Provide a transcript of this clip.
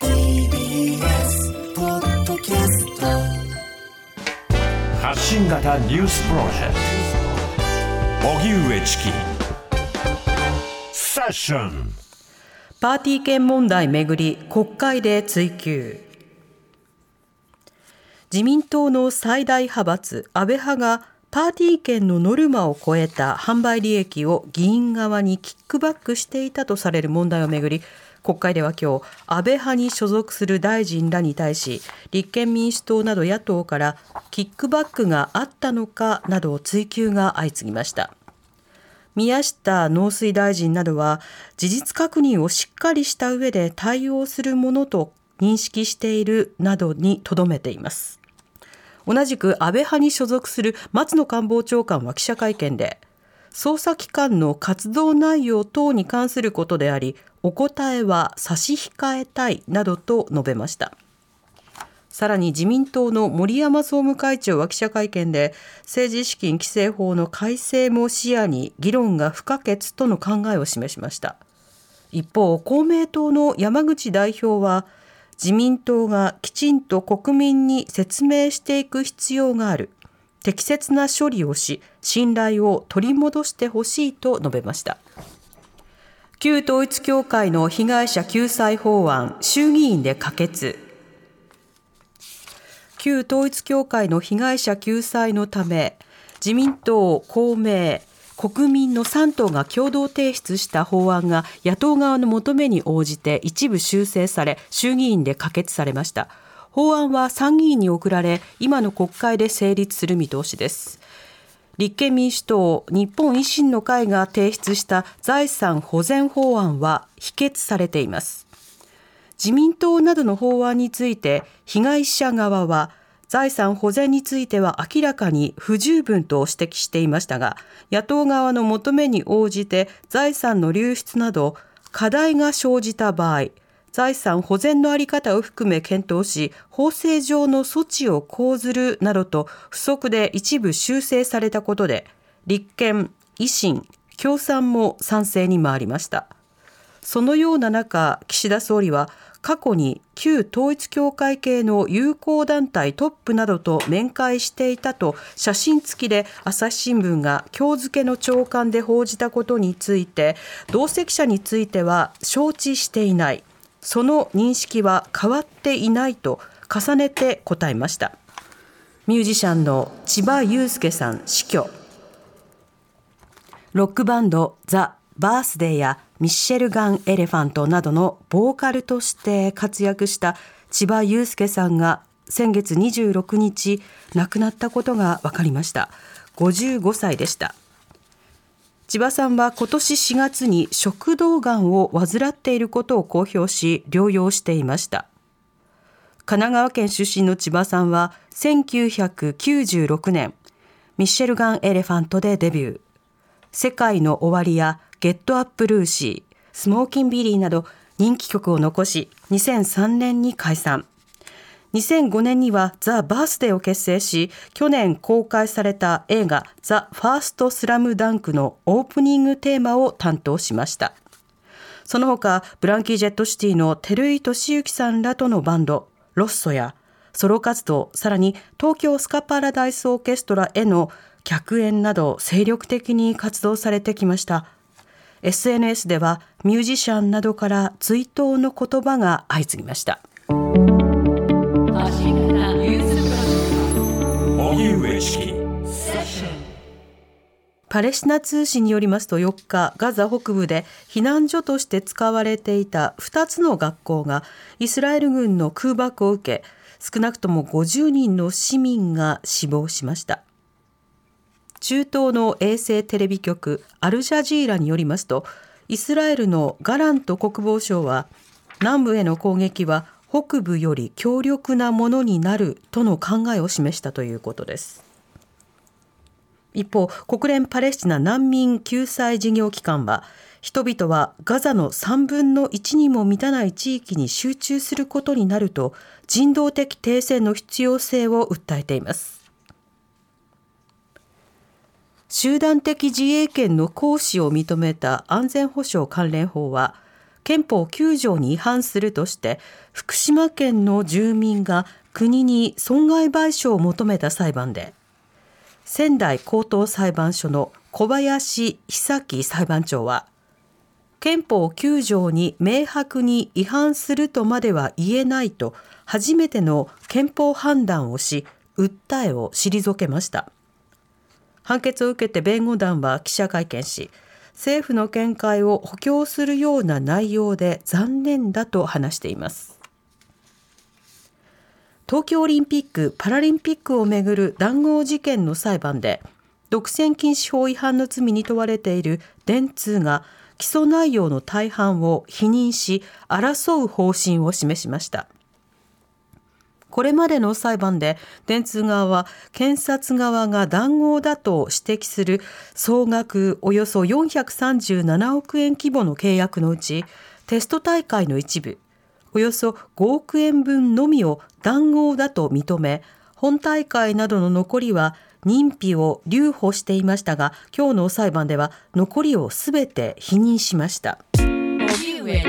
TBS ポッドキャスト発信型ニュースプロジェクト。荻上チキ。セッション。パーティー券問題めぐり国会で追及。自民党の最大派閥安倍派がパーティー券のノルマを超えた販売利益を議員側にキックバックしていたとされる問題をめぐり国会では今日安倍派に所属する大臣らに対し立憲民主党など野党からキックバックがあったのかなど追及が相次ぎました。宮下農水大臣などは事実確認をしっかりした上で対応するものと認識しているなどにとどめています。同じく安倍派に所属する松野官房長官は記者会見で捜査機関の活動内容等に関することでありお答えは差し控えたいなどと述べました。さらに自民党の森山総務会長は記者会見で政治資金規正法の改正も視野に議論が不可欠との考えを示しました。一方公明党の山口代表は自民党がきちんと国民に説明していく必要がある。適切な処理をし信頼を取り戻してほしいと述べました。旧統一教会の被害者救済法案衆議院で可決。旧統一教会の被害者救済のため自民党公明国民の3党が共同提出した法案が野党側の求めに応じて一部修正され衆議院で可決されました。法案は参議院に送られ今の国会で成立する見通しです。立憲民主党日本維新の会が提出した財産保全法案は否決されています。自民党などの法案について被害者側は財産保全については明らかに不十分と指摘していましたが野党側の求めに応じて財産の流出など課題が生じた場合財産保全の在り方を含め検討し法制上の措置を講ずるなどと不足で一部修正されたことで立憲維新共産も賛成に回りました。そのような中岸田総理は過去に旧統一教会系の友好団体トップなどと面会していたと写真付きで朝日新聞が今日付けの朝刊で報じたことについて同席者については承知していない。その認識は変わっていないと重ねて答えました。ミュージシャンの千葉雄介さん死去。ロックバンドザ・バースデーやミッシェルガン・エレファントなどのボーカルとして活躍した千葉雄介さんが先月26日亡くなったことが分かりました。55歳でした。千葉さんは今年4月に食道がんを患っていることを公表し療養していました神奈川県出身の千葉さんは1996年ミッシェルガン・エレファントでデビュー世界の終わりやゲットアップルーシー、スモーキンビリーなど人気曲を残し、2003年に解散。2005年にはザ・バースデーを結成し、去年公開された映画ザ・ファースト・スラムダンクのオープニングテーマを担当しました。その他、ブランキー・ジェット・シティの照井俊之さんらとのバンド、ロッソや、ソロ活動、さらに東京スカパラダイスオーケストラへの客演など精力的に活動されてきました。SNS ではミュージシャンなどから追悼の言葉が相次ぎましたパレスチナ通信によりますと4日ガザ北部で避難所として使われていた2つの学校がイスラエル軍の空爆を受け少なくとも50人の市民が死亡しました。中東の衛星テレビ局アルジャジーラによりますとイスラエルのガラント国防相は南部への攻撃は北部より強力なものになるとの考えを示したということです。一方国連パレスチナ難民救済事業機関は人々はガザの3分の1にも満たない地域に集中することになると人道的停戦の必要性を訴えています。集団的自衛権の行使を認めた安全保障関連法は憲法9条に違反するとして福島県の住民が国に損害賠償を求めた裁判で仙台高等裁判所の小林久樹裁判長は憲法9条に明白に違反するとまでは言えないと初めての憲法判断をし訴えを退けました。判決を受けて弁護団は記者会見し政府の見解を補強するような内容で残念だと話しています。東京オリンピック・パラリンピックをめぐる談合事件の裁判で独占禁止法違反の罪に問われている電通が起訴内容の大半を否認し争う方針を示しました。これまでの裁判で電通側は検察側が談合だと指摘する総額およそ437億円規模の契約のうちテスト大会の一部およそ5億円分のみを談合だと認め本大会などの残りは認否を留保していましたが今日の裁判では残りをすべて否認しました。荻上